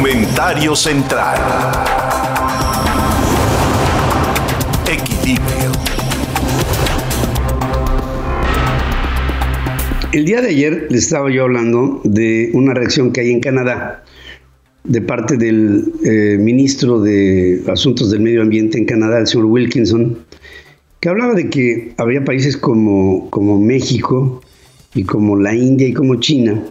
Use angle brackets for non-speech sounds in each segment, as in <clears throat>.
Comentario central. Equilibrio. El día de ayer les estaba yo hablando de una reacción que hay en Canadá de parte del eh, ministro de Asuntos del Medio Ambiente en Canadá, el señor Wilkinson, que hablaba de que había países como, como México y como la India y como China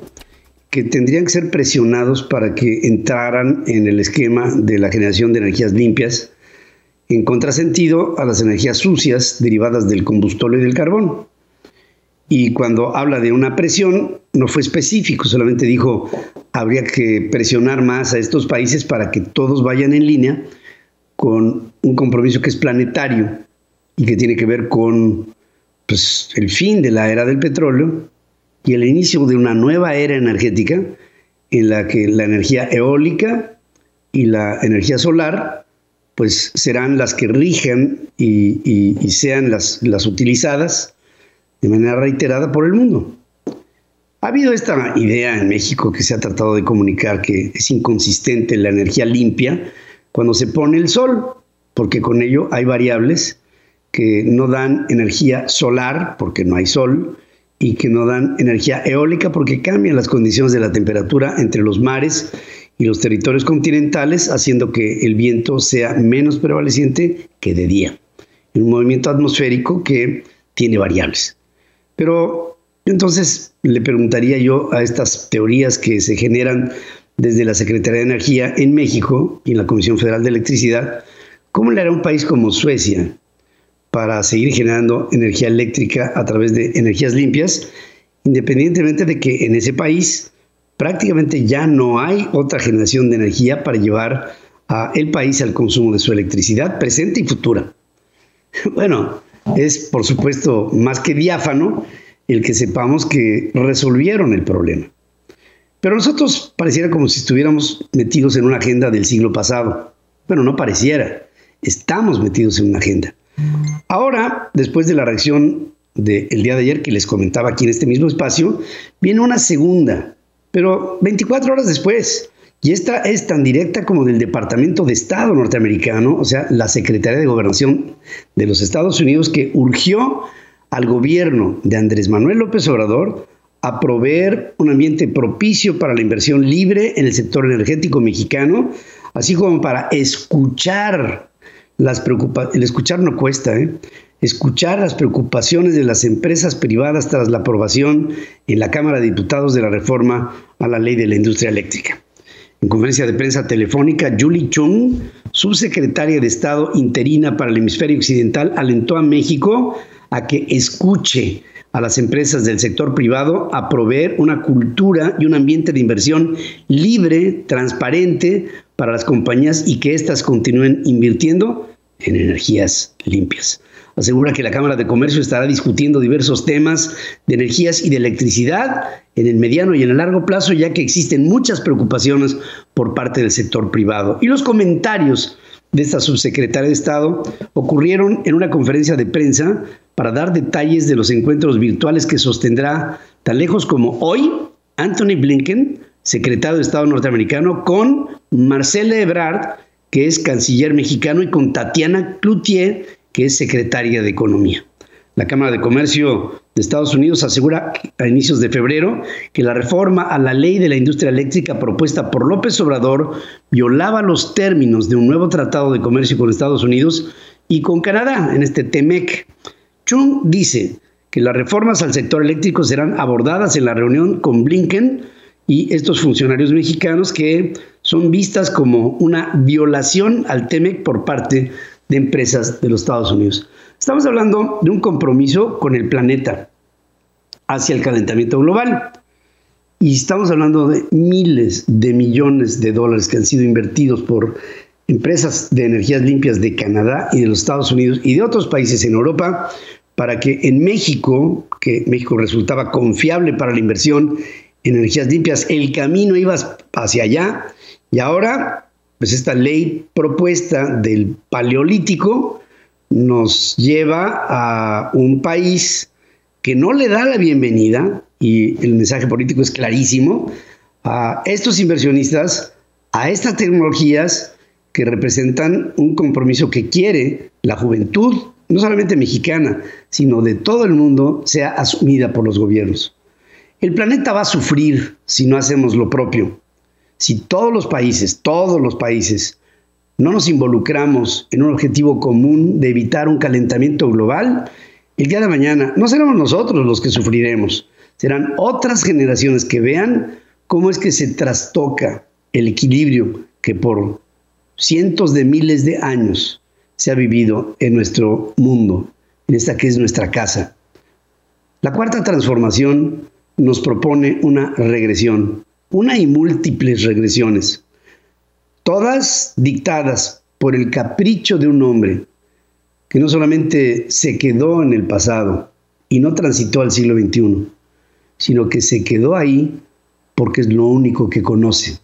que tendrían que ser presionados para que entraran en el esquema de la generación de energías limpias, en contrasentido a las energías sucias derivadas del combustible y del carbón. Y cuando habla de una presión, no fue específico, solamente dijo, habría que presionar más a estos países para que todos vayan en línea con un compromiso que es planetario y que tiene que ver con pues, el fin de la era del petróleo y el inicio de una nueva era energética en la que la energía eólica y la energía solar pues serán las que rijan y, sean las, las utilizadas de manera reiterada por el mundo. Ha habido esta idea en México que se ha tratado de comunicar que es inconsistente la energía limpia cuando se pone el sol, porque con ello hay variables que no dan energía solar, porque no hay sol, y que no dan energía eólica porque cambian las condiciones de la temperatura entre los mares y los territorios continentales, haciendo que el viento sea menos prevaleciente que de día, en un movimiento atmosférico que tiene variables. Pero entonces le preguntaría yo a estas teorías que se generan desde la Secretaría de Energía en México y en la Comisión Federal de Electricidad, ¿cómo le hará un país como Suecia, para seguir generando energía eléctrica a través de energías limpias, independientemente de que en ese país prácticamente ya no hay otra generación de energía para llevar a el país al consumo de su electricidad presente y futura. <laughs> Bueno, es por supuesto más que diáfano el que sepamos que resolvieron el problema. Pero nosotros pareciera como si estuviéramos metidos en una agenda del siglo pasado. Bueno, no pareciera, estamos metidos en una agenda. Ahora, después de la reacción del día de ayer que les comentaba aquí en este mismo espacio, viene una segunda, pero 24 horas después. Y esta es tan directa como del Departamento de Estado norteamericano, o sea, la Secretaría de Gobernación de los Estados Unidos, que urgió al gobierno de Andrés Manuel López Obrador a proveer un ambiente propicio para la inversión libre en el sector energético mexicano, así como para escuchar las el escuchar no cuesta, ¿eh? escuchar las preocupaciones de las empresas privadas tras la aprobación en la Cámara de Diputados de la reforma a la ley de la industria eléctrica. En conferencia de prensa telefónica, Julie Chung, subsecretaria de Estado interina para el hemisferio occidental, alentó a México a que escuche a las empresas del sector privado a proveer una cultura y un ambiente de inversión libre, transparente para las compañías y que éstas continúen invirtiendo en energías limpias. Asegura que la Cámara de Comercio estará discutiendo diversos temas de energías y de electricidad en el mediano y en el largo plazo, ya que existen muchas preocupaciones por parte del sector privado. Y los comentarios de esta subsecretaria de Estado ocurrieron en una conferencia de prensa para dar detalles de los encuentros virtuales que sostendrá tan lejos como hoy Anthony Blinken, secretario de Estado norteamericano, con Marcela Ebrard, que es canciller mexicano, y con Tatiana Cloutier, que es secretaria de Economía. La Cámara de Comercio de Estados Unidos asegura a inicios de febrero que la reforma a la ley de la industria eléctrica propuesta por López Obrador violaba los términos de un nuevo tratado de comercio con Estados Unidos y con Canadá, en este TEMEC. Chung dice que las reformas al sector eléctrico serán abordadas en la reunión con Blinken y estos funcionarios mexicanos que son vistas como una violación al TEMEC por parte de empresas de los Estados Unidos. Estamos hablando de un compromiso con el planeta hacia el calentamiento global. Y estamos hablando de miles de millones de dólares que han sido invertidos por empresas de energías limpias de Canadá y de los Estados Unidos y de otros países en Europa para que en México, que México resultaba confiable para la inversión energías limpias, el camino iba hacia allá y ahora, pues esta ley propuesta del Paleolítico nos lleva a un país que no le da la bienvenida, y el mensaje político es clarísimo, a estos inversionistas a estas tecnologías que representan un compromiso que quiere la juventud, no solamente mexicana, sino de todo el mundo, sea asumida por los gobiernos. El planeta va a sufrir si no hacemos lo propio. Si todos los países, todos los países, no nos involucramos en un objetivo común de evitar un calentamiento global, el día de mañana no seremos nosotros los que sufriremos, serán otras generaciones que vean cómo es que se trastoca el equilibrio que por cientos de miles de años se ha vivido en nuestro mundo, en esta que es nuestra casa. La cuarta transformación nos propone una regresión, una y múltiples regresiones, todas dictadas por el capricho de un hombre que no solamente se quedó en el pasado y no transitó al siglo XXI, sino que se quedó ahí porque es lo único que conoce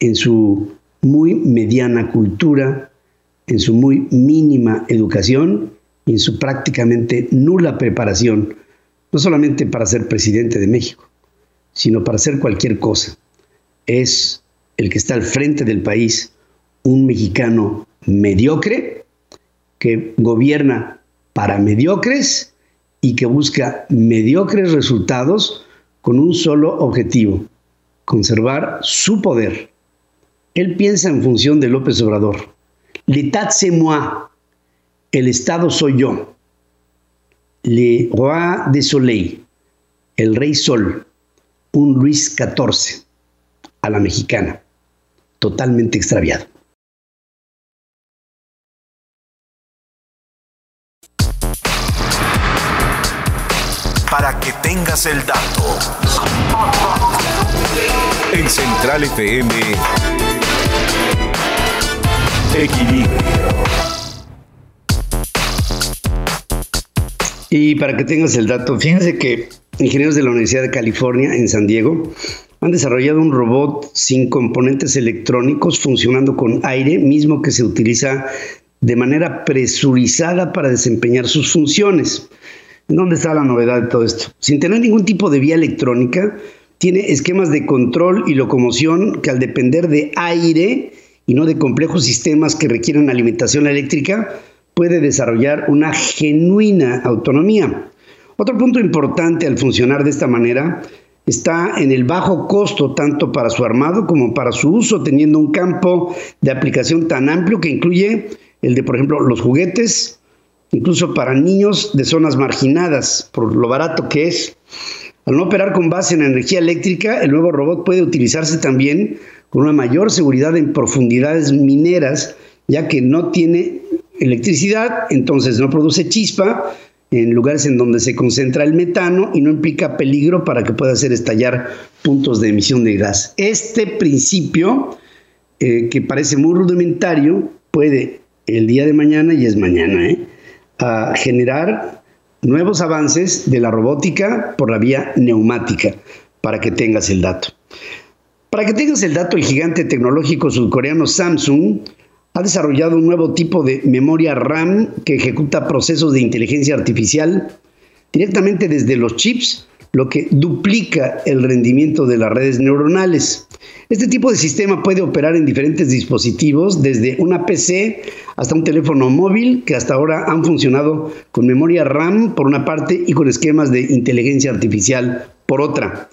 en su muy mediana cultura, en su muy mínima educación y en su prácticamente nula preparación, no solamente para ser presidente de México, sino para hacer cualquier cosa. Es el que está al frente del país, un mexicano mediocre que gobierna para mediocres y que busca mediocres resultados con un solo objetivo, conservar su poder. Él piensa en función de López Obrador. L'état c'est moi. El Estado soy yo. Le roi de soleil. El rey sol. Un Luis XIV. A la mexicana. Totalmente extraviado. Para que tengas el dato. En Central FM, Equilibrio. Y para que tengas el dato, fíjense que ingenieros de la Universidad de California en San Diego han desarrollado un robot sin componentes electrónicos funcionando con aire, mismo que se utiliza de manera presurizada para desempeñar sus funciones. ¿Dónde está la novedad de todo esto? Sin tener ningún tipo de vía electrónica, tiene esquemas de control y locomoción que al depender de aire y no de complejos sistemas que requieren alimentación eléctrica, puede desarrollar una genuina autonomía. Otro punto importante al funcionar de esta manera está en el bajo costo tanto para su armado como para su uso, teniendo un campo de aplicación tan amplio que incluye el de, por ejemplo, los juguetes, incluso para niños de zonas marginadas, por lo barato que es. Al no operar con base en energía eléctrica, el nuevo robot puede utilizarse también con una mayor seguridad en profundidades mineras, ya que no tiene electricidad, entonces no produce chispa en lugares en donde se concentra el metano y no implica peligro para que pueda hacer estallar puntos de emisión de gas. Este principio, eh, que parece muy rudimentario, puede el día de mañana, y es mañana, ¿eh? generar nuevos avances de la robótica por la vía neumática, para que tengas el dato. Para que tengas el dato, el gigante tecnológico sudcoreano Samsung ha desarrollado un nuevo tipo de memoria RAM que ejecuta procesos de inteligencia artificial directamente desde los chips lo que duplica el rendimiento de las redes neuronales. Este tipo de sistema puede operar en diferentes dispositivos, desde una PC hasta un teléfono móvil, que hasta ahora han funcionado con memoria RAM por una parte y con esquemas de inteligencia artificial por otra.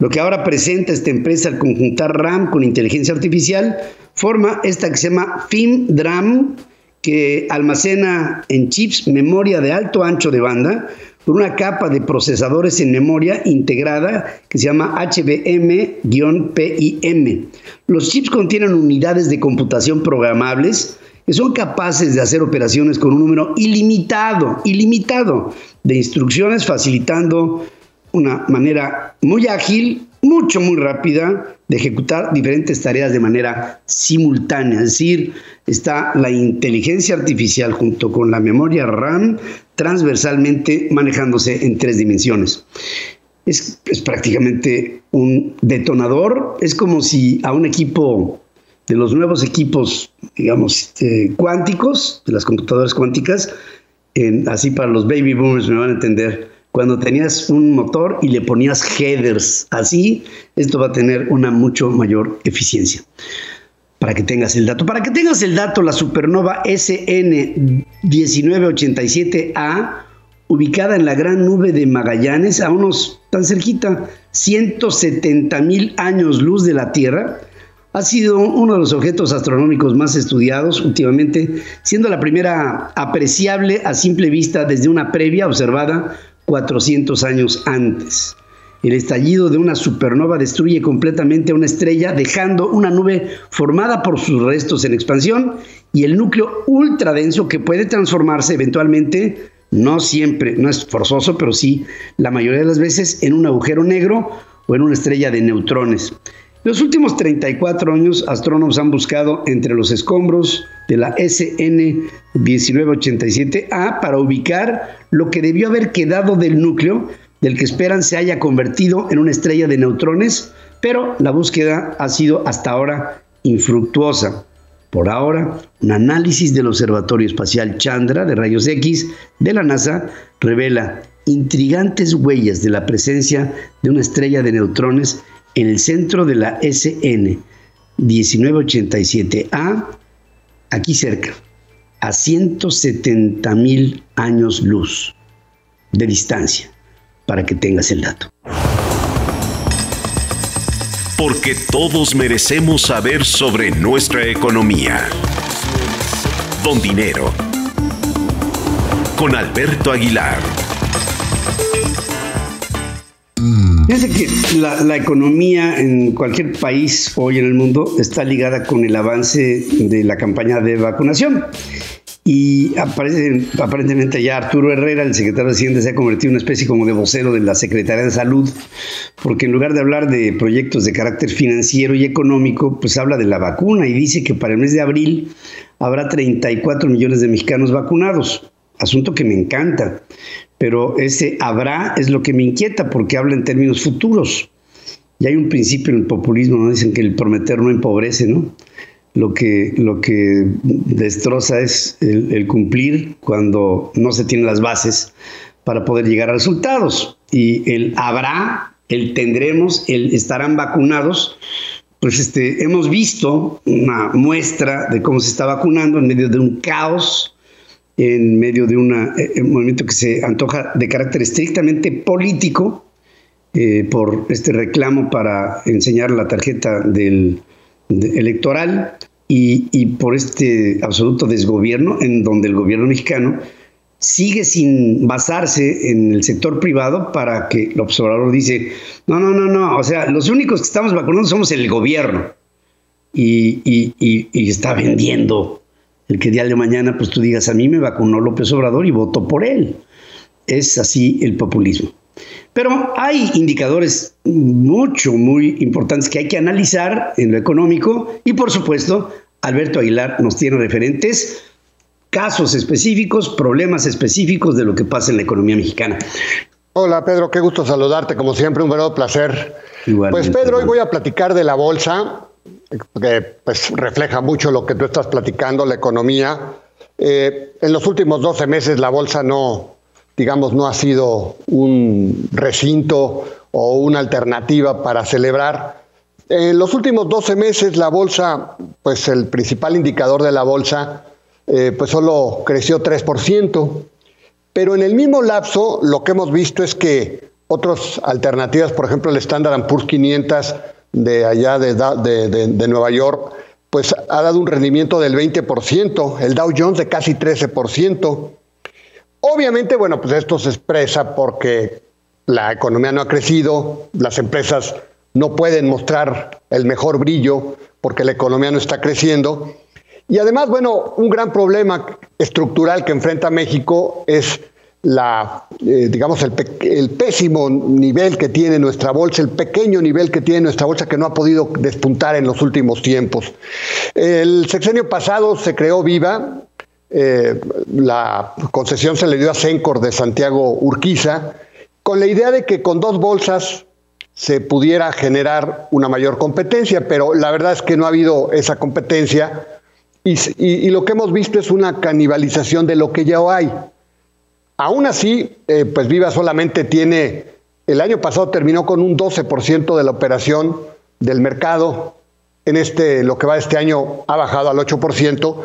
Lo que ahora presenta esta empresa al conjuntar RAM con inteligencia artificial forma esta que se llama FIMDRAM, que almacena en chips memoria de alto ancho de banda por una capa de procesadores en memoria integrada que se llama HBM-PIM. Los chips contienen unidades de computación programables que son capaces de hacer operaciones con un número ilimitado, ilimitado de instrucciones, facilitando una manera muy ágil, mucho, muy rápida de ejecutar diferentes tareas de manera simultánea. Es decir, está la inteligencia artificial junto con la memoria RAM transversalmente manejándose en tres dimensiones. Es, prácticamente un detonador, es como si a un equipo de los nuevos equipos, digamos, este, cuánticos, de las computadoras cuánticas, así para los baby boomers me van a entender, cuando tenías un motor y le ponías headers así, esto va a tener una mucho mayor eficiencia. para que tengas el dato. Para que tengas el dato, la supernova SN 1987A, ubicada en la gran nube de Magallanes, a unos tan cerquita, 170 mil años luz de la Tierra, ha sido uno de los objetos astronómicos más estudiados últimamente, siendo la primera apreciable a simple vista desde una previa observada 400 años antes. El estallido de una supernova destruye completamente una estrella, dejando una nube formada por sus restos en expansión y el núcleo ultradenso que puede transformarse eventualmente, no siempre, no es forzoso, pero sí la mayoría de las veces, en un agujero negro o en una estrella de neutrones. Los últimos 34 años, astrónomos han buscado entre los escombros de la SN 1987A para ubicar lo que debió haber quedado del núcleo del que esperan se haya convertido en una estrella de neutrones, pero la búsqueda ha sido hasta ahora infructuosa. Por ahora, un análisis del Observatorio Espacial Chandra de Rayos X de la NASA revela intrigantes huellas de la presencia de una estrella de neutrones en el centro de la SN 1987A, aquí cerca, a 170 mil años luz de distancia para que tengas el dato. Porque todos merecemos saber sobre nuestra economía. Don Dinero. Con Alberto Aguilar. Fíjense que la, la, economía en cualquier país hoy en el mundo está ligada con el avance de la campaña de vacunación. Y aparece, aparentemente ya Arturo Herrera, el secretario de Hacienda, se ha convertido en una especie como de vocero de la Secretaría de Salud, porque en lugar de hablar de proyectos de carácter financiero y económico, pues habla de la vacuna y dice que para el mes de abril habrá 34 millones de mexicanos vacunados. Asunto que me encanta, pero ese habrá es lo que me inquieta porque habla en términos futuros. Y hay un principio en el populismo, ¿no? dicen que el prometer no empobrece, ¿no? lo que, lo que destroza es el, cumplir cuando no se tienen las bases para poder llegar a resultados. Y el habrá, el tendremos, el estarán vacunados. Pues este, hemos visto una muestra de cómo se está vacunando en medio de un caos, en medio de eh, un movimiento que se antoja de carácter estrictamente político, eh, por este reclamo para enseñar la tarjeta del, electoral y, por este absoluto desgobierno en donde el gobierno mexicano sigue sin basarse en el sector privado para que el observador dice, no, no, no, no, o sea, los únicos que estamos vacunando somos el gobierno y, y está vendiendo el que día de mañana pues tú digas, a mí me vacunó López Obrador y voto por él. Es así el populismo. Pero hay indicadores mucho, muy importantes que hay que analizar en lo económico y por supuesto Alberto Aguilar nos tiene referentes, casos específicos, problemas específicos de lo que pasa en la economía mexicana. Hola Pedro, qué gusto saludarte, como siempre un verdadero placer. pues Pedro, hoy voy a platicar de la bolsa, que pues, refleja mucho lo que tú estás platicando, la economía. Eh, en los últimos 12 meses la bolsa no, digamos, no ha sido un recinto o una alternativa para celebrar. En los últimos 12 meses la bolsa, pues el principal indicador de la bolsa, eh, pues solo creció 3%, pero en el mismo lapso lo que hemos visto es que otras alternativas, por ejemplo el Standard Poor's 500 de allá de, de, de Nueva York, pues ha dado un rendimiento del 20%, el Dow Jones de casi 13%, Obviamente, bueno, pues esto se expresa porque la economía no ha crecido, las empresas no pueden mostrar el mejor brillo porque la economía no está creciendo. Y además, bueno, un gran problema estructural que enfrenta México es la, eh, digamos, el, el, pésimo nivel que tiene nuestra bolsa, el pequeño nivel que tiene nuestra bolsa que no ha podido despuntar en los últimos tiempos. El sexenio pasado se creó Viva, eh, la concesión se le dio a Sencor de Santiago Urquiza, con la idea de que con dos bolsas se pudiera generar una mayor competencia, pero la verdad es que no ha habido esa competencia y, lo que hemos visto es una canibalización de lo que ya hay. Aún así, eh, pues Viva solamente tiene, el año pasado terminó con un 12% de la operación del mercado en este, lo que va este año ha bajado al 8%.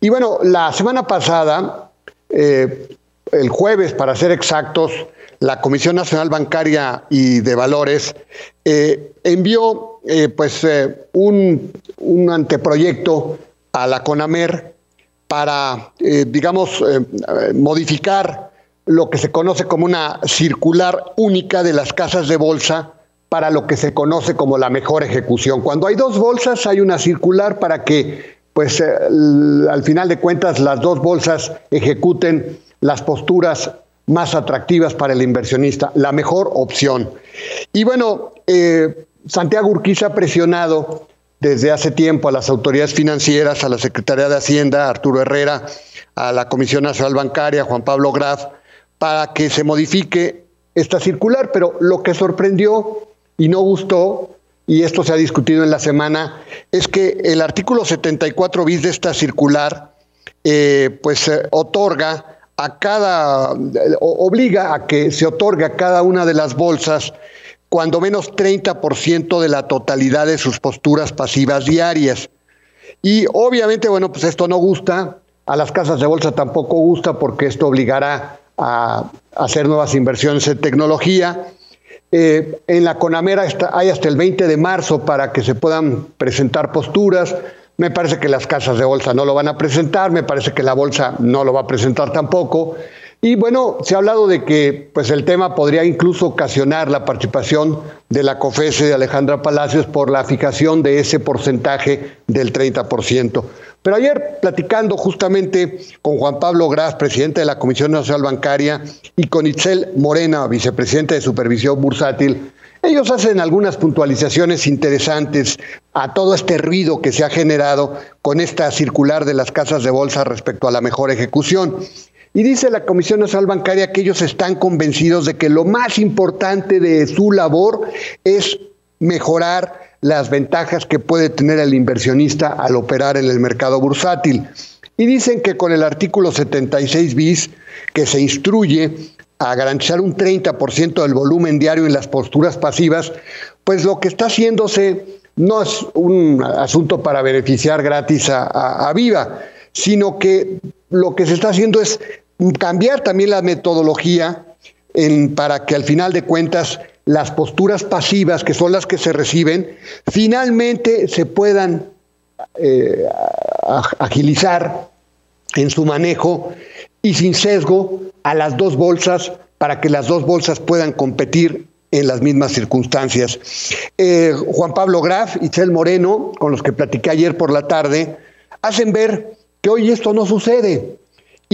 Y bueno, la semana pasada, eh, el jueves para ser exactos, la Comisión Nacional Bancaria y de Valores eh, envió eh, pues, un, un, anteproyecto a la CONAMER para, digamos, modificar lo que se conoce como una circular única de las casas de bolsa para lo que se conoce como la mejor ejecución. Cuando hay dos bolsas hay una circular para que, pues, eh, al final de cuentas, las dos bolsas ejecuten las posturas más atractivas para el inversionista, la mejor opción. Y bueno, eh, Santiago Urquiza presionado desde hace tiempo a las autoridades financieras, a la Secretaría de Hacienda, Arturo Herrera, a la Comisión Nacional Bancaria, Juan Pablo Graf, para que se modifique esta circular, pero lo que sorprendió y no gustó, y esto se ha discutido en la semana, es que el artículo 74 bis de esta circular, eh, pues eh, otorga a cada, obliga a que se otorgue a cada una de las bolsas cuando menos 30% de la totalidad de sus posturas pasivas diarias. Y obviamente, bueno, pues esto no gusta, a las casas de bolsa tampoco gusta porque esto obligará a hacer nuevas inversiones en tecnología eh, en la Conamera hay hasta el 20 de marzo para que se puedan presentar posturas. Me parece que las casas de bolsa no lo van a presentar, me parece que la bolsa no lo va a presentar tampoco. Y bueno, se ha hablado de que pues el tema podría incluso ocasionar la participación de la COFESE de Alejandra Palacios por la fijación de ese porcentaje del 30%. Pero ayer, platicando justamente con Juan Pablo Gras, presidente de la Comisión Nacional Bancaria, y con Itzel Morena, vicepresidente de Supervisión Bursátil, ellos hacen algunas puntualizaciones interesantes a todo este ruido que se ha generado con esta circular de las casas de bolsa respecto a la mejor ejecución. Y dice la Comisión Nacional Bancaria que ellos están convencidos de que lo más importante de su labor es mejorar las ventajas que puede tener el inversionista al operar en el mercado bursátil. Y dicen que con el artículo 76 bis, que se instruye a garantizar un 30% del volumen diario en las posturas pasivas, pues lo que está haciéndose no es un asunto para beneficiar gratis a, Viva, sino que lo que se está haciendo es cambiar también la metodología para que al final de cuentas las posturas pasivas, que son las que se reciben, finalmente se puedan eh, agilizar en su manejo y sin sesgo a las dos bolsas para que las dos bolsas puedan competir en las mismas circunstancias. Eh, Juan Pablo Graf y Chel Moreno, con los que platiqué ayer por la tarde, hacen ver que hoy esto no sucede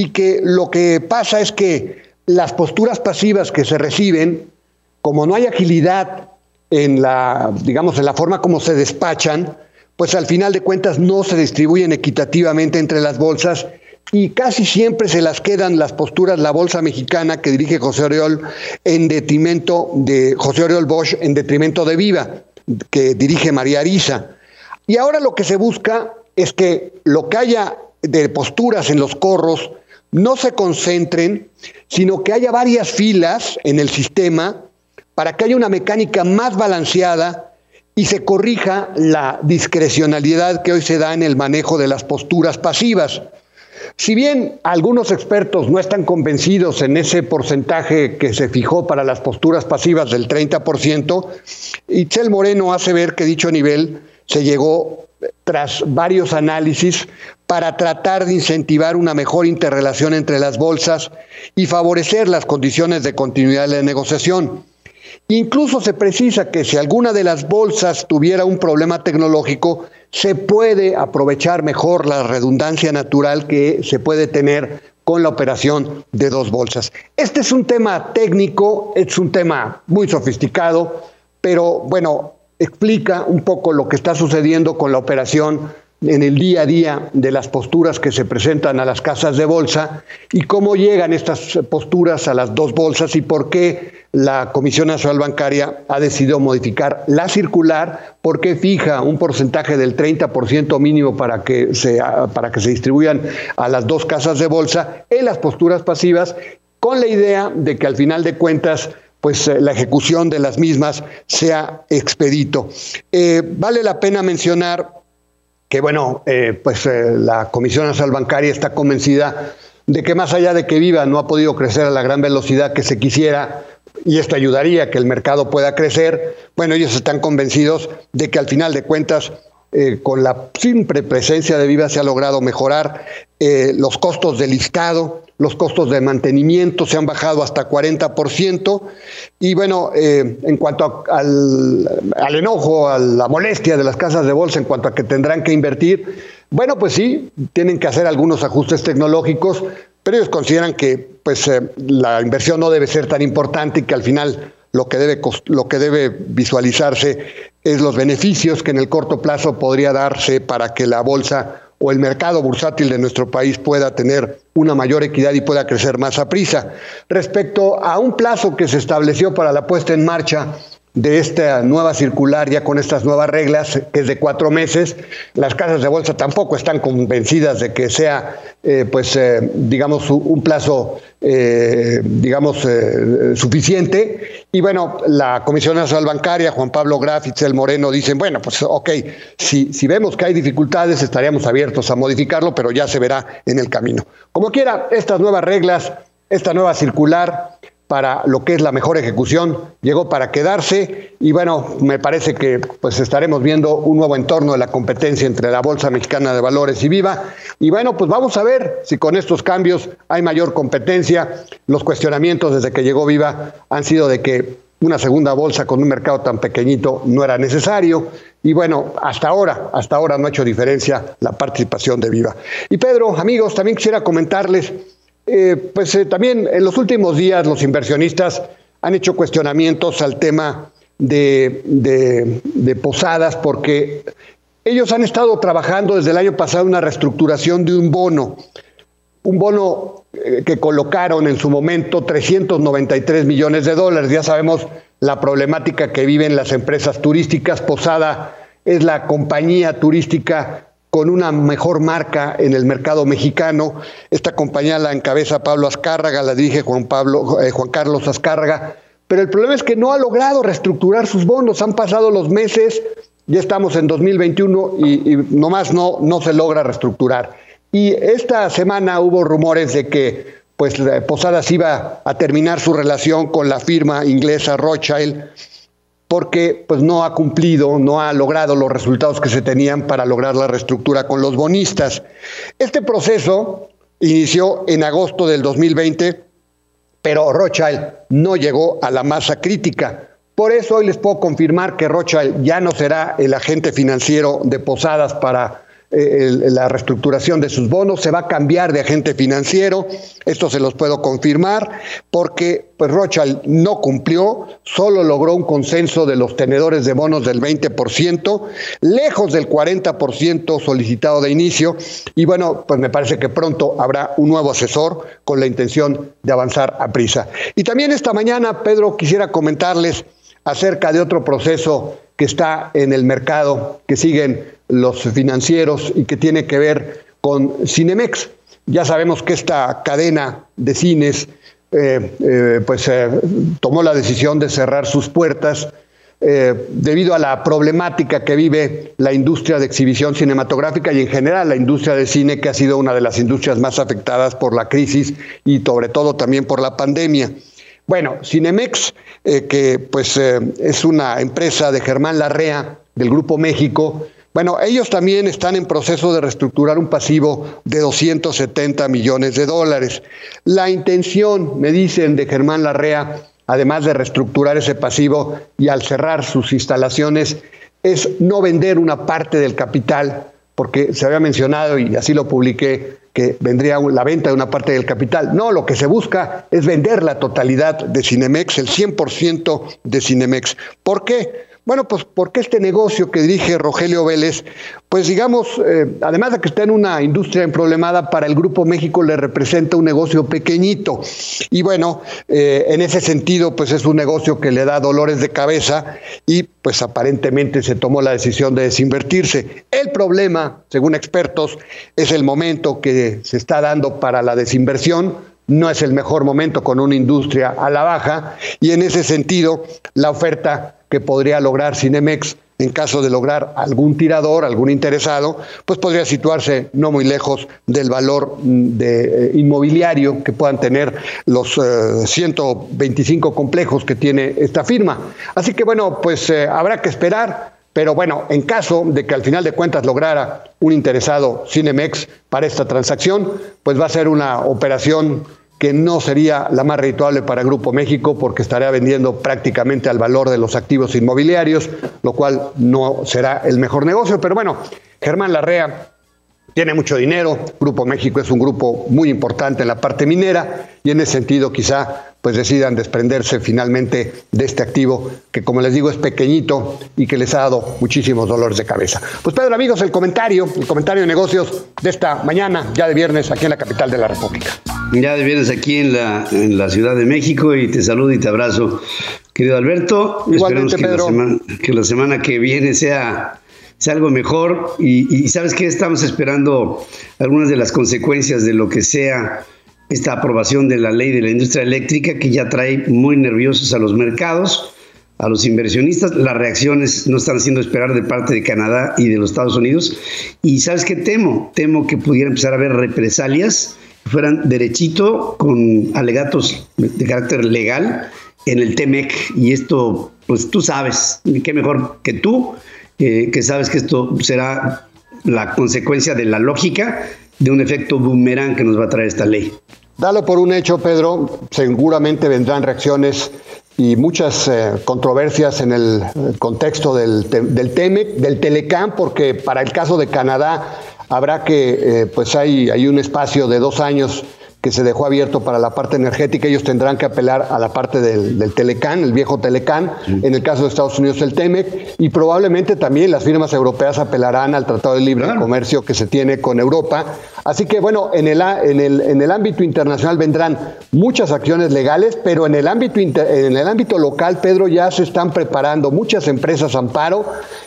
y que lo que pasa es que las posturas pasivas que se reciben como no hay agilidad en la, digamos, en la forma como se despachan, pues al final de cuentas no se distribuyen equitativamente entre las bolsas y casi siempre se las quedan las posturas la bolsa mexicana que dirige José Oriol en detrimento de José Oriol Bosch en detrimento de Viva que dirige María Arisa. Y ahora lo que se busca es que lo que haya de posturas en los corros no se concentren, sino que haya varias filas en el sistema para que haya una mecánica más balanceada y se corrija la discrecionalidad que hoy se da en el manejo de las posturas pasivas. Si bien algunos expertos no están convencidos en ese porcentaje que se fijó para las posturas pasivas del 30%, Itzel Moreno hace ver que dicho nivel se llegó tras varios análisis para tratar de incentivar una mejor interrelación entre las bolsas y favorecer las condiciones de continuidad de la negociación. Incluso se precisa que si alguna de las bolsas tuviera un problema tecnológico, se puede aprovechar mejor la redundancia natural que se puede tener con la operación de dos bolsas. Este es un tema técnico, es un tema muy sofisticado, pero bueno, explica un poco lo que está sucediendo con la operación en el día a día de las posturas que se presentan a las casas de bolsa y cómo llegan estas posturas a las dos bolsas y por qué la Comisión Nacional Bancaria ha decidido modificar la circular, por qué fija un porcentaje del 30% mínimo para que, se, para que se distribuyan a las dos casas de bolsa en las posturas pasivas, con la idea de que al final de cuentas pues eh, la ejecución de las mismas sea expedito. Eh, vale la pena mencionar que, bueno, eh, pues la Comisión Nacional Bancaria está convencida de que más allá de que Viva no ha podido crecer a la gran velocidad que se quisiera, y esto ayudaría a que el mercado pueda crecer, bueno, ellos están convencidos de que al final de cuentas eh, con la simple presencia de Viva se ha logrado mejorar eh, los costos del listado, los costos de mantenimiento se han bajado hasta 40%. Y bueno, eh, en cuanto al, al, enojo, a la molestia de las casas de bolsa en cuanto a que tendrán que invertir, bueno, pues sí, tienen que hacer algunos ajustes tecnológicos, pero ellos consideran que pues, la inversión no debe ser tan importante y que al final lo que debe, lo que debe visualizarse es los beneficios que en el corto plazo podría darse para que la bolsa o el mercado bursátil de nuestro país pueda tener una mayor equidad y pueda crecer más a prisa. Respecto a un plazo que se estableció para la puesta en marcha de esta nueva circular, ya con estas nuevas reglas, que es de cuatro meses. Las casas de bolsa tampoco están convencidas de que sea, eh, pues, eh, digamos, un plazo, eh, digamos, suficiente. Y bueno, la Comisión Nacional Bancaria, Juan Pablo Graf y Cel Moreno dicen, bueno, pues, ok, si, si vemos que hay dificultades, estaríamos abiertos a modificarlo, pero ya se verá en el camino. Como quiera, estas nuevas reglas, esta nueva circular, para lo que es la mejor ejecución, llegó para quedarse y bueno, me parece que pues estaremos viendo un nuevo entorno de la competencia entre la Bolsa Mexicana de Valores y Viva y bueno, pues vamos a ver si con estos cambios hay mayor competencia. Los cuestionamientos desde que llegó Viva han sido de que una segunda bolsa con un mercado tan pequeñito no era necesario. Y bueno, hasta ahora, hasta ahora no ha hecho diferencia la participación de Viva. Y Pedro, amigos, también quisiera comentarles eh, pues eh, también en los últimos días los inversionistas han hecho cuestionamientos al tema de, posadas porque ellos han estado trabajando desde el año pasado una reestructuración de un bono, un bono eh, que colocaron en su momento 393 millones de dólares. Ya sabemos la problemática que viven las empresas turísticas. Posada es la compañía turística con una mejor marca en el mercado mexicano. Esta compañía la encabeza Pablo Azcárraga, la dirige Juan, Pablo, eh, Juan Carlos Azcárraga, pero el problema es que no ha logrado reestructurar sus bonos. Han pasado los meses, ya estamos en 2021 y, y nomás no, no se logra reestructurar. Y esta semana hubo rumores de que pues Posadas iba a terminar su relación con la firma inglesa Rothschild porque pues no ha cumplido, no ha logrado los resultados que se tenían para lograr la reestructura con los bonistas. Este proceso inició en agosto del 2020, pero Rothschild no llegó a la masa crítica. Por eso hoy les puedo confirmar que Rothschild ya no será el agente financiero de Posadas para la reestructuración de sus bonos, se va a cambiar de agente financiero, esto se los puedo confirmar, porque pues Rothschild no cumplió, solo logró un consenso de los tenedores de bonos del 20%, lejos del 40% solicitado de inicio, y bueno, pues me parece que pronto habrá un nuevo asesor con la intención de avanzar a prisa. Y también esta mañana, Pedro, quisiera comentarles acerca de otro proceso que está en el mercado, que siguen los financieros y que tiene que ver con Cinemex. Ya sabemos que esta cadena de cines eh, eh, pues eh, tomó la decisión de cerrar sus puertas debido a la problemática que vive la industria de exhibición cinematográfica y en general la industria de cine que ha sido una de las industrias más afectadas por la crisis y sobre todo también por la pandemia. Bueno, Cinemex, que pues es una empresa de Germán Larrea del Grupo México, bueno, ellos también están en proceso de reestructurar un pasivo de 270 millones de dólares. La intención, me dicen, de Germán Larrea, además de reestructurar ese pasivo y al cerrar sus instalaciones, es no vender una parte del capital, porque se había mencionado, y así lo publiqué, que vendría la venta de una parte del capital. No, lo que se busca es vender la totalidad de Cinemex, el 100% de Cinemex. ¿Por qué? Bueno, pues porque este negocio que dirige Rogelio Vélez, pues digamos, eh, además de que está en una industria emproblemada, para el Grupo México le representa un negocio pequeñito. Y bueno, eh, en ese sentido, pues es un negocio que le da dolores de cabeza y pues aparentemente se tomó la decisión de desinvertirse. El problema, según expertos, es el momento que se está dando para la desinversión no es el mejor momento con una industria a la baja y en ese sentido la oferta que podría lograr Cinemex en caso de lograr algún tirador, algún interesado, pues podría situarse no muy lejos del valor mm, de, eh, inmobiliario que puedan tener los 125 eh, complejos que tiene esta firma. Así que bueno, pues eh, habrá que esperar. Pero bueno, en caso de que al final de cuentas lograra un interesado Cinemex para esta transacción, pues va a ser una operación que no sería la más rituable para Grupo México porque estaría vendiendo prácticamente al valor de los activos inmobiliarios, lo cual no será el mejor negocio. Pero bueno, Germán Larrea tiene mucho dinero, Grupo México es un grupo muy importante en la parte minera y en ese sentido quizá pues decidan desprenderse finalmente de este activo que como les digo es pequeñito y que les ha dado muchísimos dolores de cabeza. Pues Pedro amigos, el comentario, el comentario de negocios de esta mañana, ya de viernes aquí en la capital de la República. Ya de viernes aquí en la, en la Ciudad de México y te saludo y te abrazo, querido Alberto. Igualmente, que Pedro. La semana, que la semana que viene sea sea algo mejor y, sabes que estamos esperando algunas de las consecuencias de lo que sea esta aprobación de la ley de la industria eléctrica que ya trae muy nerviosos a los mercados, a los inversionistas. Las reacciones no están haciendo esperar de parte de Canadá y de los Estados Unidos. Y sabes qué temo? Temo que pudiera empezar a haber represalias que fueran derechito con alegatos de carácter legal en el TEMEC. Y esto, pues tú sabes, qué mejor que tú, eh, que sabes que esto será la consecuencia de la lógica de un efecto boomerang que nos va a traer esta ley. Dalo por un hecho, Pedro. Seguramente vendrán reacciones y muchas eh, controversias en el contexto del, del TEMEC, del Telecam, porque para el caso de Canadá habrá que, eh, pues hay, hay un espacio de dos años que se dejó abierto para la parte energética, ellos tendrán que apelar a la parte del, Telecán, el viejo Telecán, en el caso de Estados Unidos el TEMEC, y probablemente también las firmas europeas apelarán al Tratado de Libre Comercio que se tiene con Europa. Así que bueno, en el, en el, en el ámbito internacional vendrán muchas acciones legales, pero en el, ámbito en el ámbito local, Pedro, ya se están preparando muchas empresas amparo.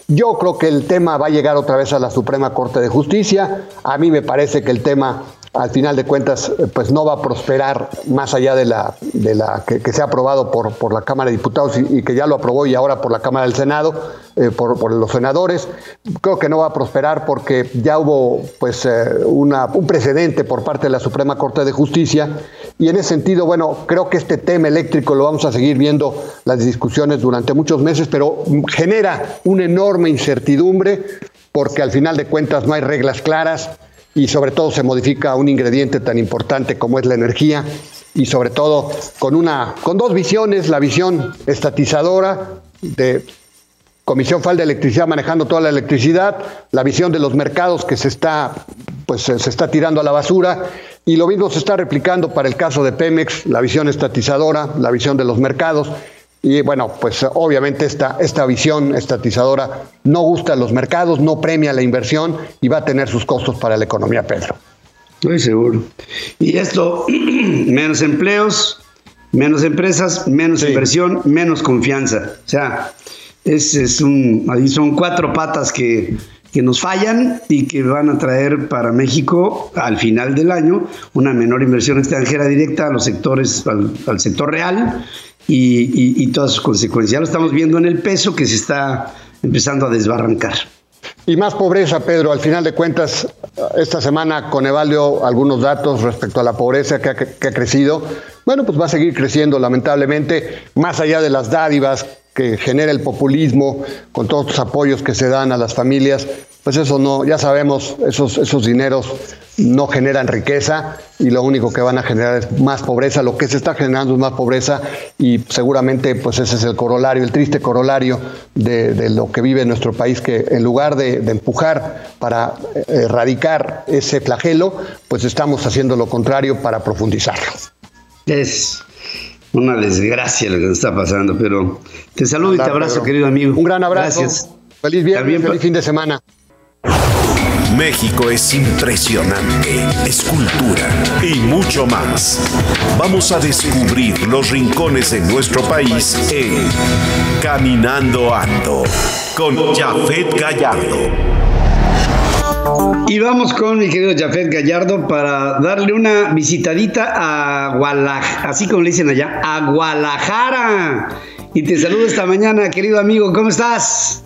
Yo creo que el tema va a llegar otra vez a la Suprema Corte de Justicia. A mí me parece que el tema al final de cuentas eh, pues no va a prosperar más allá de la, que, se ha aprobado por, por la Cámara de Diputados y, que ya lo aprobó y ahora por la Cámara del Senado, eh, por, los senadores. Creo que no va a prosperar porque ya hubo pues eh, un precedente por parte de la Suprema Corte de Justicia y en ese sentido, bueno, creo que este tema eléctrico lo vamos a seguir viendo las discusiones durante muchos meses, pero genera una enorme incertidumbre porque al final de cuentas no hay reglas claras y sobre todo se modifica un ingrediente tan importante como es la energía y sobre todo con una con dos visiones, la visión estatizadora de Comisión Federal de Electricidad manejando toda la electricidad, la visión de los mercados que se está pues se está tirando a la basura y lo mismo se está replicando para el caso de Pemex, la visión estatizadora, la visión de los mercados y bueno, pues obviamente esta, esta visión estatizadora no gusta a los mercados, no premia la inversión y va a tener sus costos para la economía, Pedro. Muy seguro. Y esto, <clears throat> menos empleos, menos empresas, menos inversión, menos confianza. O sea, es, es un, ahí son cuatro patas que, que nos fallan y que van a traer para México al final del año una menor inversión extranjera directa a los sectores, al, al sector real y, todas sus consecuencias. Ya lo estamos viendo en el peso que se está empezando a desbarrancar. Y más pobreza, Pedro. Al final de cuentas, esta semana Coneval dio algunos datos respecto a la pobreza que ha, que ha, crecido. Bueno, pues va a seguir creciendo, lamentablemente, más allá de las dádivas que genera el populismo, con todos los apoyos que se dan a las familias, pues eso no, ya sabemos, esos, esos dineros no generan riqueza y lo único que van a generar es más pobreza. Lo que se está generando es más pobreza y seguramente pues ese es el corolario, el triste corolario de, lo que vive nuestro país, que en lugar de, empujar para eh, erradicar ese flagelo, pues estamos haciendo lo contrario para profundizarlo. Es una desgracia lo que nos está pasando, pero te saludo y te abrazo, querido amigo. Un gran abrazo. Gracias. Feliz viernes, feliz fin de semana. México es impresionante, es cultura y mucho más. Vamos a descubrir los rincones de nuestro país en Caminando Ando con Jafet Gallardo. Y vamos con mi querido Jafet Gallardo para darle una visitadita a Guadalajara, así como le dicen allá, a Guadalajara. Y te saludo esta mañana, querido amigo, ¿cómo estás?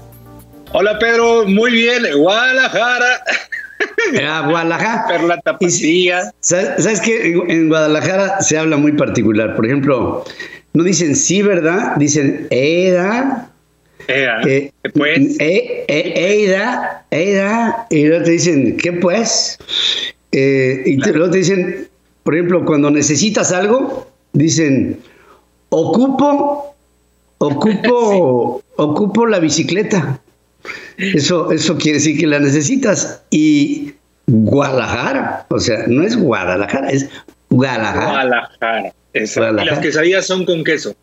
Hola Pedro, muy bien, Guadalajara. A Guadalajara. <laughs> Perla tapatía. ¿Sabes, ¿Sabes que en Guadalajara se habla muy particular? Por ejemplo, no dicen sí, ¿verdad? Dicen era. Eh, pues. Eh, eh, era, era. Y luego te dicen, ¿qué pues? Eh, y luego te dicen, por ejemplo, cuando necesitas algo, dicen, ocupo, ocupo, <laughs> ocupo la bicicleta. Eso, eso quiere decir que la necesitas. Y Guadalajara, o sea, no es Guadalajara, es Guadalajara. Guadalajara. Guadalajara. Y las quesadillas son con queso.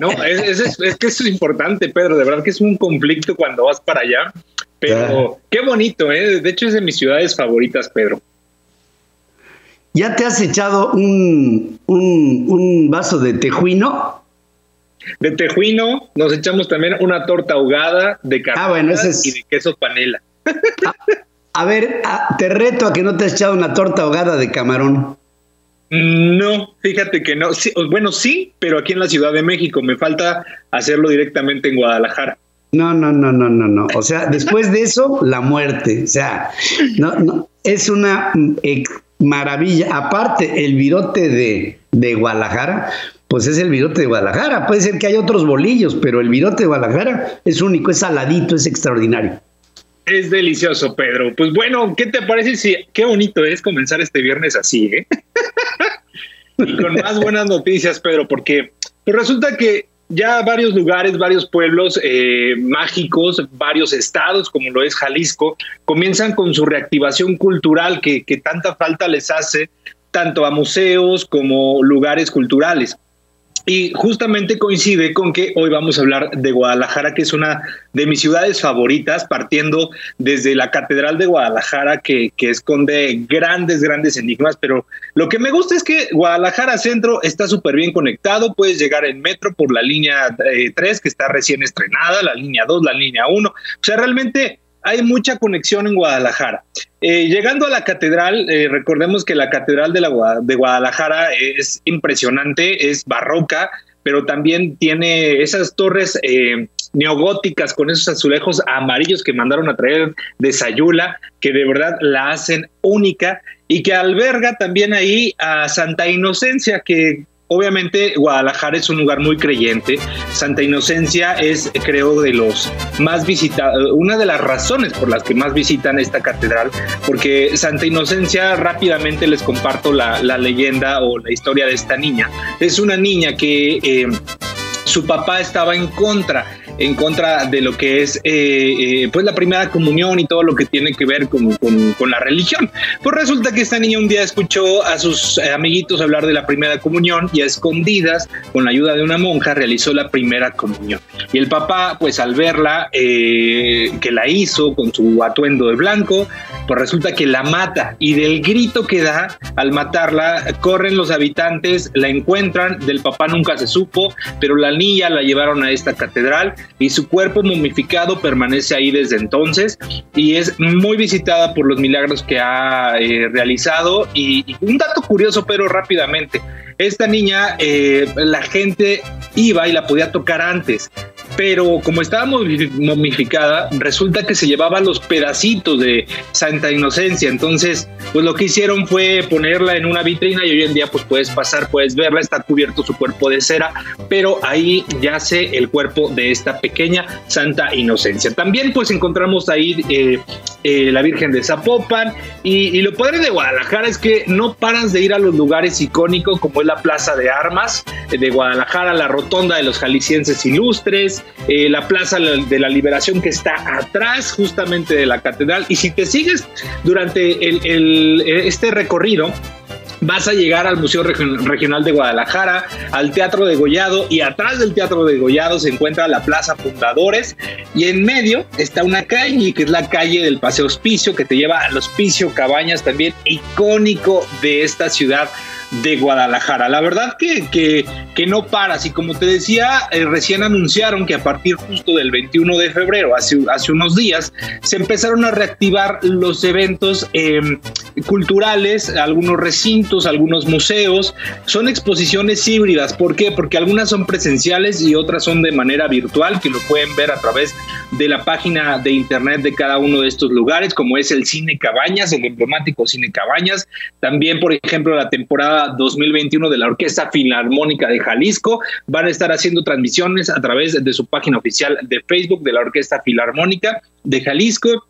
No, es, que eso es importante, Pedro. De verdad que es un conflicto cuando vas para allá. Pero qué bonito, ¿eh? De hecho, es de mis ciudades favoritas, Pedro. ¿Ya te has echado un, un, un vaso de tejuino? De tejuino nos echamos también una torta ahogada de carne ah, bueno, y de queso panela. A, ver, te reto a que no te has echado una torta ahogada de camarón. No, fíjate que no. bueno, sí, pero aquí en la Ciudad de México me falta hacerlo directamente en Guadalajara. No, no, no, no, no, no. O sea, después de eso, la muerte. O sea, no, no, es una eh, maravilla. Aparte, el virote de, de Guadalajara, pues es el virote de Guadalajara. Puede ser que haya otros bolillos, pero el virote de Guadalajara es único, es saladito, es extraordinario. Es delicioso, Pedro. Pues bueno, ¿qué te parece si qué bonito es comenzar este viernes así, eh? <laughs> y con más buenas noticias, Pedro, porque pues resulta que ya varios lugares, varios pueblos eh, mágicos, varios estados, como lo es Jalisco, comienzan con su reactivación cultural que, que tanta falta les hace tanto a museos como lugares culturales. Y justamente coincide con que hoy vamos a hablar de Guadalajara, que es una de mis ciudades favoritas, partiendo desde la Catedral de Guadalajara, que, que esconde grandes, grandes enigmas. Pero lo que me gusta es que Guadalajara Centro está súper bien conectado. Puedes llegar en metro por la línea 3, eh, que está recién estrenada, la línea 2, la línea 1. O sea, realmente hay mucha conexión en Guadalajara. Eh, llegando a la catedral, eh, recordemos que la catedral de, la, Guadalajara es impresionante, es barroca, pero también tiene esas torres eh, neogóticas con esos azulejos amarillos que mandaron a traer de Sayula, que de verdad la hacen única y que alberga también ahí a Santa Inocencia, que Obviamente Guadalajara es un lugar muy creyente. Santa Inocencia es, creo, de los más visitados, una de las razones por las que más visitan esta catedral, porque Santa Inocencia, rápidamente les comparto la, leyenda o la historia de esta niña. Es una niña que eh, su papá estaba en contra en contra de lo que es eh, eh, pues la primera comunión y todo lo que tiene que ver con, con, la religión. Pues resulta que esta niña un día escuchó a sus amiguitos hablar de la primera comunión y a escondidas, con la ayuda de una monja, realizó la primera comunión. Y el papá, pues al verla, eh, que la hizo con su atuendo de blanco, pues resulta que la mata y del grito que da al matarla, corren los habitantes, la encuentran, del papá nunca se supo, pero la niña la llevaron a esta catedral y su cuerpo momificado permanece ahí desde entonces y es muy visitada por los milagros que ha eh, realizado. Y, un dato curioso, pero rápidamente, esta niña, eh, la gente iba y la podía tocar antes pero como estaba momificada, resulta que se llevaba los pedacitos de Santa Inocencia. Entonces, pues lo que hicieron fue ponerla en una vitrina y hoy en día pues puedes pasar, puedes verla, está cubierto su cuerpo de cera, pero ahí yace el cuerpo de esta pequeña Santa Inocencia. También pues encontramos ahí eh, eh, la Virgen de Zapopan y, lo padre de Guadalajara es que no paras de ir a los lugares icónicos como es la Plaza de Armas de Guadalajara, la Rotonda de los Jaliscienses Ilustres, eh, la Plaza de la Liberación que está atrás justamente de la catedral. Y si te sigues durante este recorrido, vas a llegar al Museo Regional de Guadalajara, al Teatro de Gollado y atrás del Teatro de Gollado se encuentra la Plaza Fundadores y en medio está una calle que es la calle del Paseo Hospicio que te lleva al Hospicio Cabañas también icónico de esta ciudad de Guadalajara. La verdad que, que, que no para. Y como te decía, eh, recién anunciaron que a partir justo del 21 de febrero, hace, hace unos días, se empezaron a reactivar los eventos em, culturales, algunos recintos, algunos museos. Son exposiciones híbridas. ¿Por qué? Porque algunas son presenciales y otras son de manera virtual, que lo pueden ver a través de la página de internet de cada uno de estos lugares, como es el Cine Cabañas, el emblemático Cine Cabañas. También, por ejemplo, la temporada 2021 de la Orquesta Filarmónica de Jalisco. Van a estar haciendo transmisiones a través de su página oficial de Facebook de la Orquesta Filarmónica de Jalisco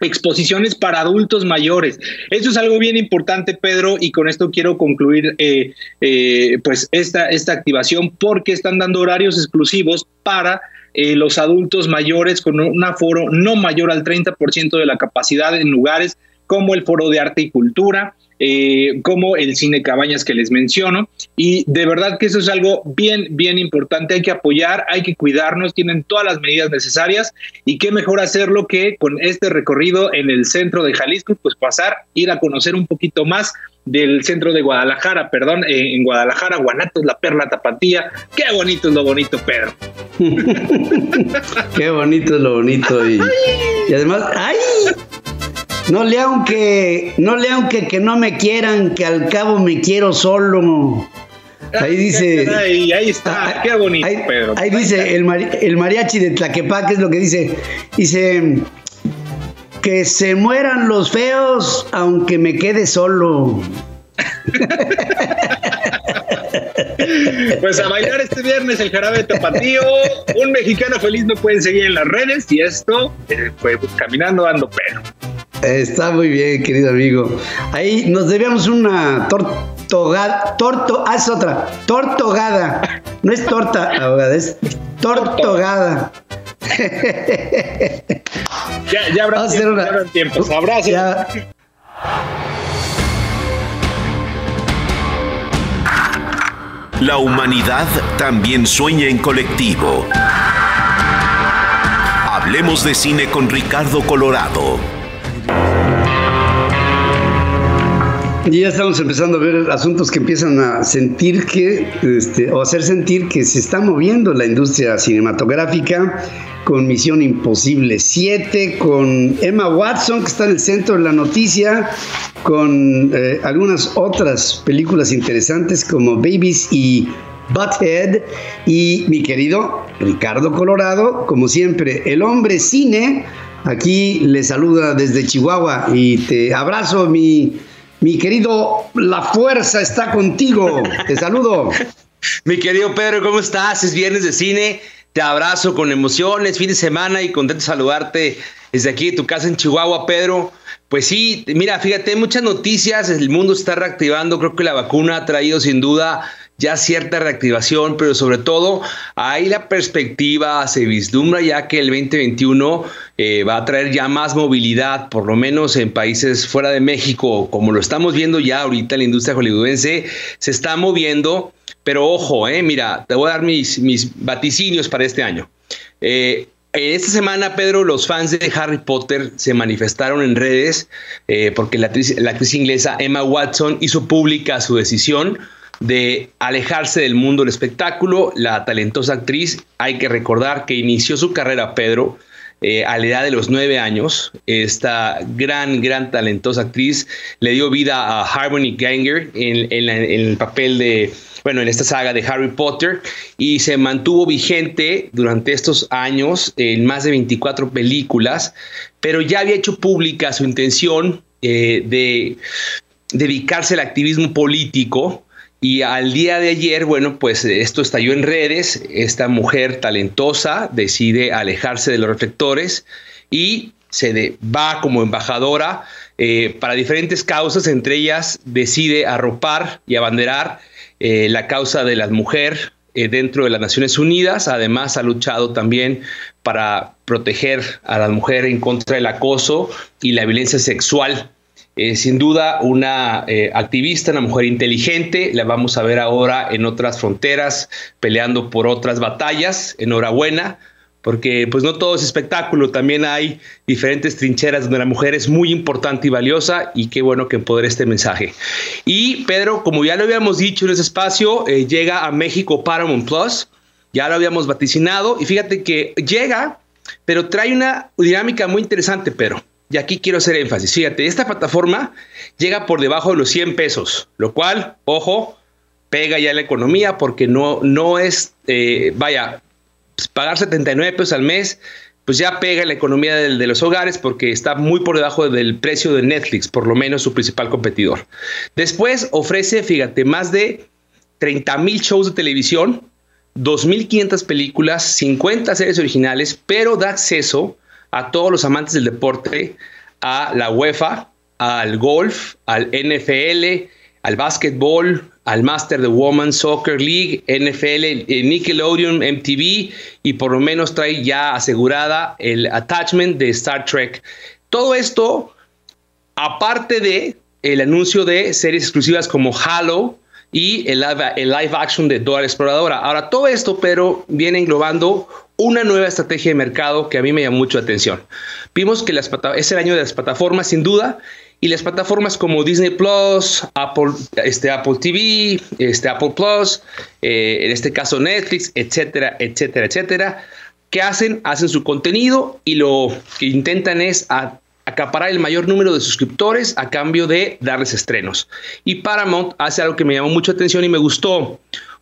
exposiciones para adultos mayores. Eso es algo bien importante, Pedro, y con esto quiero concluir eh, eh, pues esta, esta activación porque están dando horarios exclusivos para eh, los adultos mayores con un aforo no mayor al 30% de la capacidad en lugares como el Foro de Arte y Cultura, eh, como el cine Cabañas que les menciono. Y de verdad que eso es algo bien, bien importante. Hay que apoyar, hay que cuidarnos, tienen todas las medidas necesarias y qué mejor hacerlo que con este recorrido en el centro de Jalisco, pues pasar, ir a conocer un poquito más del centro de Guadalajara, perdón, eh, en Guadalajara, Guanatos, La Perla, Tapatía. Qué bonito es lo bonito, Pedro. <laughs> qué bonito es lo bonito. Y, y además, ¡ay! No le aunque, no le aunque que no me quieran, que al cabo me quiero solo. Ahí dice. Ahí, ahí está, ah, qué bonito, ahí, Ahí dice el, el mariachi de Tlaquepaque, es lo que dice. Dice. Que se mueran los feos, aunque me quede solo. <laughs> Pues a bailar este viernes el jarabe tapatío. Un mexicano feliz me pueden seguir en las redes y esto eh, fue caminando dando pelo. Está muy bien, querido amigo. Ahí nos debíamos una tortogada. Torto, haz otra. Tortogada. No es torta abogada, es tortogada. ya, ya habrá tiempo, una... ya tiempos. La humanidad también sueña en colectivo. Hablemos de cine con Ricardo Colorado. Y ya estamos empezando a ver asuntos que empiezan a sentir que, este, o hacer sentir que se está moviendo la industria cinematográfica con Misión Imposible 7, con Emma Watson, que está en el centro de la noticia, con eh, algunas otras películas interesantes como Babies y Butthead, y mi querido Ricardo Colorado, como siempre, el hombre cine. Aquí le saluda desde Chihuahua y te abrazo, mi mi querido, la fuerza está contigo. Te saludo. <laughs> Mi querido Pedro, ¿cómo estás? Es viernes de cine. Te abrazo con emociones, fin de semana y contento de saludarte desde aquí de tu casa en Chihuahua, Pedro. Pues sí, mira, fíjate, muchas noticias, el mundo está reactivando, creo que la vacuna ha traído sin duda ya cierta reactivación, pero sobre todo ahí la perspectiva se vislumbra ya que el 2021 eh, va a traer ya más movilidad, por lo menos en países fuera de México, como lo estamos viendo ya ahorita la industria hollywoodense, se está moviendo, pero ojo, eh, mira, te voy a dar mis, mis vaticinios para este año. Eh, esta semana, Pedro, los fans de Harry Potter se manifestaron en redes porque la actriz, la actriz inglesa Emma Watson hizo pública su decisión de alejarse del mundo del espectáculo. La talentosa actriz, hay que recordar que inició su carrera, Pedro, eh, a la edad de los nueve años. Esta gran, gran talentosa actriz le dio vida a Harmony Ganger en, el papel de, bueno, en esta saga de Harry Potter y se mantuvo vigente durante estos años en más de 24 películas, pero ya había hecho pública su intención eh, de dedicarse al activismo político y al día de ayer, bueno, pues esto estalló en redes, esta mujer talentosa decide alejarse de los reflectores y se va como embajadora eh, para diferentes causas, entre ellas decide arropar y abanderar eh, la causa de la mujer eh, dentro de las Naciones Unidas, además ha luchado también para proteger a la mujer en contra del acoso y la violencia sexual eh, sin duda una eh, activista, una mujer inteligente, la vamos a ver ahora en otras fronteras, peleando por otras batallas. Enhorabuena porque pues no todo es espectáculo, también hay diferentes trincheras donde la mujer es muy importante y valiosa y qué bueno que empodere este mensaje. Y Pedro, como ya lo habíamos dicho en ese espacio, eh, llega a México Paramount Plus, ya lo habíamos vaticinado y fíjate que llega, pero trae una dinámica muy interesante, Pedro. Y aquí quiero hacer énfasis. Fíjate, esta plataforma llega por debajo de los 100 pesos, lo cual, ojo, pega ya la economía porque no, no es, eh, vaya, pues, pagar 79 pesos al mes, pues ya pega la economía de, de, los hogares porque está muy por debajo del precio de Netflix, por lo menos su principal competidor. Después ofrece, fíjate, más de 30 mil shows de televisión, 2.500 películas, 50 series originales, pero da acceso a todos los amantes del deporte, a la UEFA, al golf, al NFL, al básquetbol, al Master de Women's Soccer League, NFL, eh, Nickelodeon, MTV y por lo menos trae ya asegurada el attachment de Star Trek. Todo esto, aparte de el anuncio de series exclusivas como Halo y el live, action de Dora Exploradora. Ahora, todo esto, pero viene englobando una nueva estrategia de mercado que a mí me llamó mucho la atención. Vimos que las es el año de las plataformas, sin duda, y las plataformas como Disney Plus, Apple, este, Apple TV, este, Apple Plus, eh, en este caso Netflix, etcétera, etcétera, etcétera, ¿qué hacen? Hacen su contenido y lo que intentan es acaparar el mayor número de suscriptores a cambio de darles estrenos. Y Paramount hace algo que me llamó mucho atención y me gustó,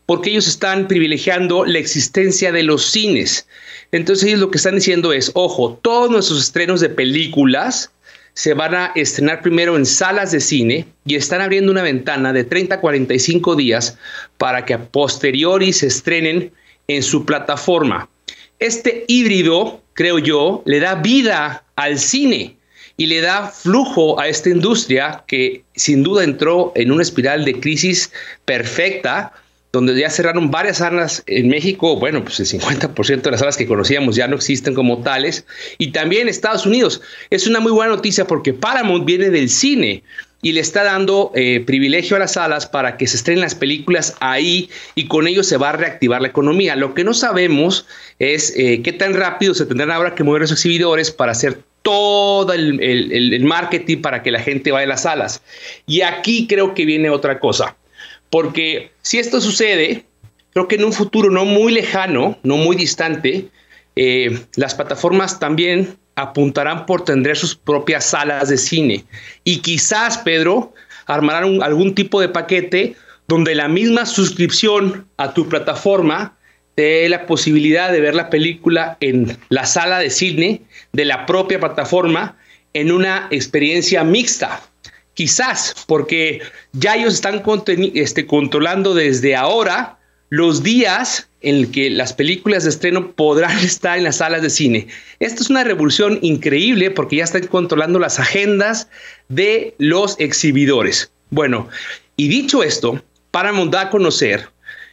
porque ellos están privilegiando la existencia de los cines. Entonces ellos lo que están diciendo es, ojo, todos nuestros estrenos de películas, se van a estrenar primero en salas de cine y están abriendo una ventana de 30 a 45 días para que a posteriori se estrenen en su plataforma. Este híbrido, creo yo, le da vida al cine y le da flujo a esta industria que sin duda entró en una espiral de crisis perfecta donde ya cerraron varias salas en México, bueno, pues el 50% de las salas que conocíamos ya no existen como tales, y también en Estados Unidos. Es una muy buena noticia porque Paramount viene del cine y le está dando eh, privilegio a las salas para que se estrenen las películas ahí y con ello se va a reactivar la economía. Lo que no sabemos es eh, qué tan rápido se tendrán ahora que mover los exhibidores para hacer todo el, el marketing para que la gente vaya a las salas. Y aquí creo que viene otra cosa. Porque si esto sucede, creo que en un futuro no muy lejano, no muy distante, eh, las plataformas también apuntarán por tener sus propias salas de cine. Y quizás, Pedro, armarán algún tipo de paquete donde la misma suscripción a tu plataforma te dé la posibilidad de ver la película en la sala de cine de la propia plataforma en una experiencia mixta. Quizás porque ya ellos están este, controlando desde ahora los días en que las películas de estreno podrán <laughs> estar en las salas de cine. Esto es una revolución increíble porque ya están controlando las agendas de los exhibidores. Bueno, y dicho esto, Paramount da a conocer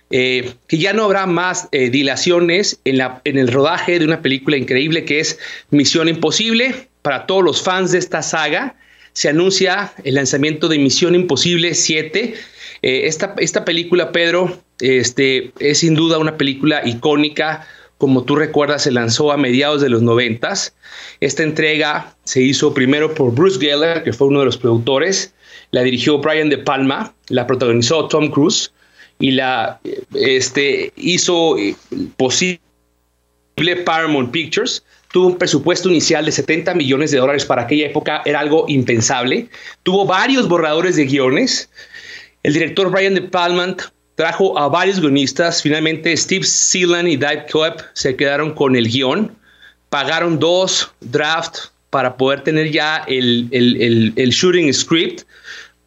eh, que ya no habrá más eh, dilaciones en, la, en el rodaje de una película increíble que es Misión Imposible para todos los fans de esta saga se anuncia el lanzamiento de Misión Imposible 7. Eh, esta, esta, película, Pedro, este, es sin duda una película icónica. Como tú recuerdas, se lanzó a mediados de los noventas. Esta entrega se hizo primero por Bruce Geller, que fue uno de los productores. La dirigió Brian De Palma, la protagonizó Tom Cruise y la este, hizo eh, posible Paramount Pictures tuvo un presupuesto inicial de 70 millones de dólares para aquella época, era algo impensable. Tuvo varios borradores de guiones. El director Brian De Palma trajo a varios guionistas. Finalmente, Steve Sealand y Dave Coep se quedaron con el guion. Pagaron dos drafts para poder tener ya el, shooting script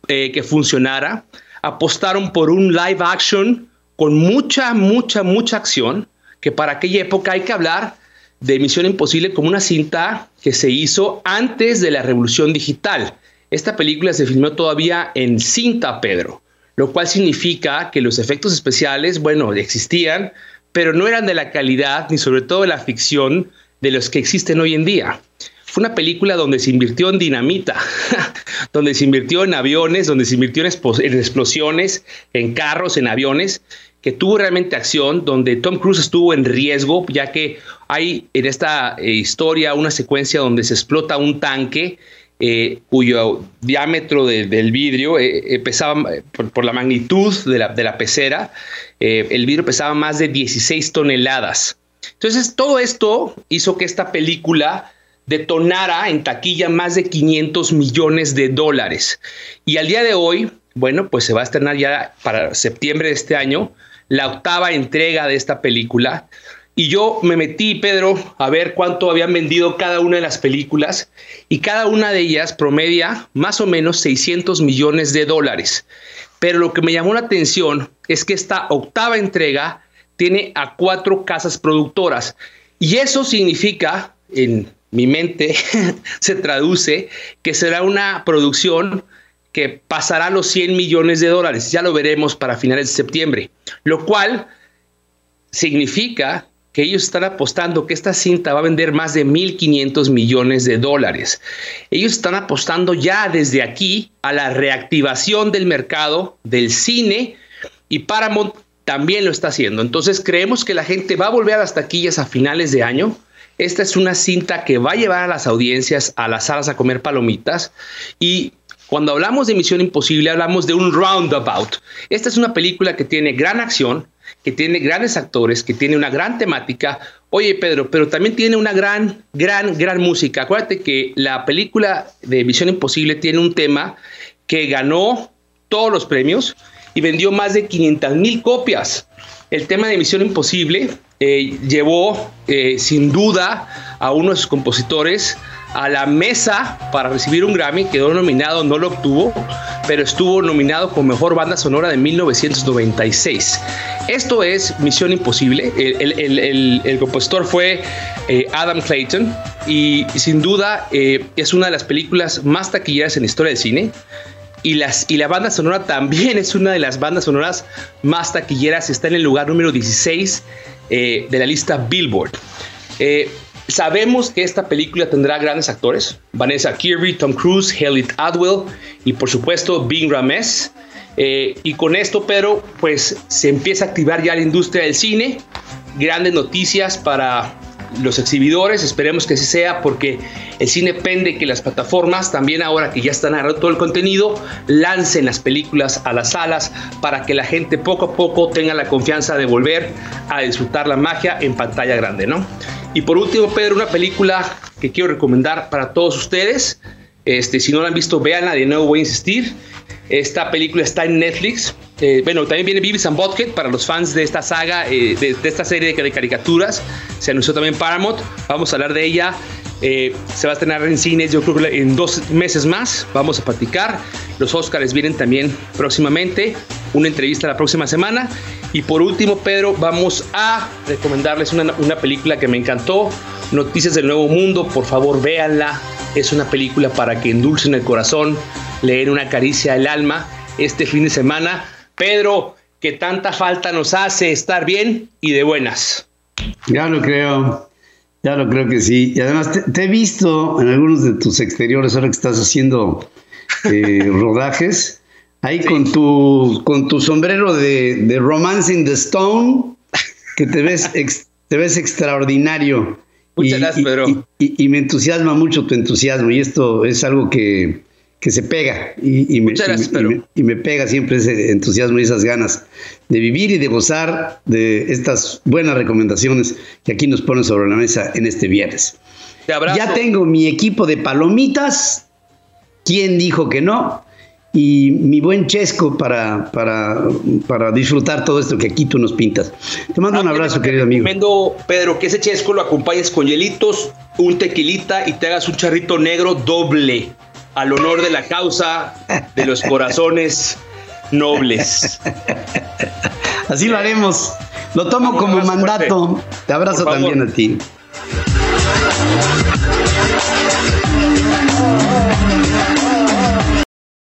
eh, que funcionara. Apostaron por un live action con mucha, mucha, mucha acción, que para aquella época hay que hablar de Misión Imposible como una cinta que se hizo antes de la revolución digital. Esta película se filmó todavía en cinta, Pedro, lo cual significa que los efectos especiales, bueno, existían, pero no eran de la calidad ni sobre todo de la ficción de los que existen hoy en día. fue una película donde se invirtió en dinamita, <laughs> donde se invirtió en aviones, donde se invirtió en, explosiones, en carros, en aviones, que tuvo realmente acción, donde Tom Cruise estuvo en riesgo, ya que hay en esta eh, historia una secuencia donde se explota un tanque eh, cuyo diámetro del vidrio eh, pesaba, por, la magnitud de la, de la pecera, el vidrio pesaba más de 16 toneladas. Entonces, todo esto hizo que esta película detonara en taquilla más de 500 millones de dólares. Y al día de hoy, bueno, pues se va a estrenar ya para septiembre de este año la octava entrega de esta película. Y yo me metí, Pedro, a ver cuánto habían vendido cada una de las películas y cada una de ellas promedia más o menos 600 millones de dólares. Pero lo que me llamó la atención es que esta octava entrega tiene a cuatro casas productoras. Y eso significa, en mi mente, <laughs> se traduce que será una producción que pasará los 100 millones de dólares. Ya lo veremos para finales de septiembre. Lo cual significa que ellos están apostando que esta cinta va a vender más de 1.500 millones de dólares. Ellos están apostando ya desde aquí a la reactivación del mercado del cine y Paramount también lo está haciendo. Entonces creemos que la gente va a volver a las taquillas a finales de año. Esta es una cinta que va a llevar a las audiencias a las salas a comer palomitas y cuando hablamos de Misión Imposible hablamos de un roundabout. Esta es una película que tiene gran acción, que tiene grandes actores, que tiene una gran temática. Oye, Pedro, pero también tiene una gran, gran, gran música. Acuérdate que la película de Misión Imposible tiene un tema que ganó todos los premios y vendió más de 500 mil copias. El tema de Misión Imposible eh, llevó eh, sin duda a uno de sus compositores a la mesa para recibir un Grammy, quedó nominado, no lo obtuvo, pero estuvo nominado como mejor banda sonora de 1996. Esto es Misión Imposible. El, compositor fue eh, Adam Clayton y sin duda es una de las películas más taquilleras en la historia del cine. Y, las, y la banda sonora también es una de las bandas sonoras más taquilleras. Está en el lugar número 16 eh, de la lista Billboard. Eh, sabemos que esta película tendrá grandes actores. Vanessa Kirby, Tom Cruise, Haley Atwell y por supuesto Bing Rames. Eh, y con esto, pero pues se empieza a activar ya la industria del cine. Grandes noticias para los exhibidores, esperemos que así sea, porque el cine pende que las plataformas, también ahora que ya están agarrando todo el contenido, lancen las películas a las salas para que la gente poco a poco tenga la confianza de volver a disfrutar la magia en pantalla grande, ¿no? Y por último, Pedro, una película que quiero recomendar para todos ustedes. Este, si no la han visto, véanla, de nuevo voy a insistir. Esta película está en Netflix. Eh, bueno, también viene Beavis and Butthead para los fans de esta saga, eh, de, esta serie de, caricaturas. Se anunció también Paramount. Vamos a hablar de ella. Eh, se va a estrenar en cines, yo creo que en dos meses más. Vamos a platicar. Los Oscars vienen también próximamente. Una entrevista la próxima semana. Y por último, Pedro, vamos a recomendarles una, una película que me encantó. Noticias del Nuevo Mundo. Por favor, véanla. Es una película para que endulcen el corazón leer una caricia al alma este fin de semana. Pedro, que tanta falta nos hace estar bien y de buenas. Ya lo creo, ya lo creo que sí. Y además te, he visto en algunos de tus exteriores ahora que estás haciendo eh, <laughs> rodajes, ahí con, tu, con tu sombrero de, de Romance in the Stone, que te ves, <laughs> te ves extraordinario. Muchas gracias, Pedro. y, me entusiasma mucho tu entusiasmo y esto es algo que, que se pega y, me, y, me, pega siempre ese entusiasmo y esas ganas de vivir y de gozar de estas buenas recomendaciones que aquí nos ponen sobre la mesa en este viernes. Ya tengo mi equipo de palomitas. ¿Quién dijo que no? Y mi buen Chesco para, para, para disfrutar todo esto que aquí tú nos pintas. Te mando un abrazo, querido amigo. Recomiendo, Pedro, que ese Chesco lo acompañes con hielitos, un tequilita y te hagas un charrito negro doble al honor de la causa de los corazones nobles. Así lo haremos. Lo tomo como mandato. Te abrazo también a ti.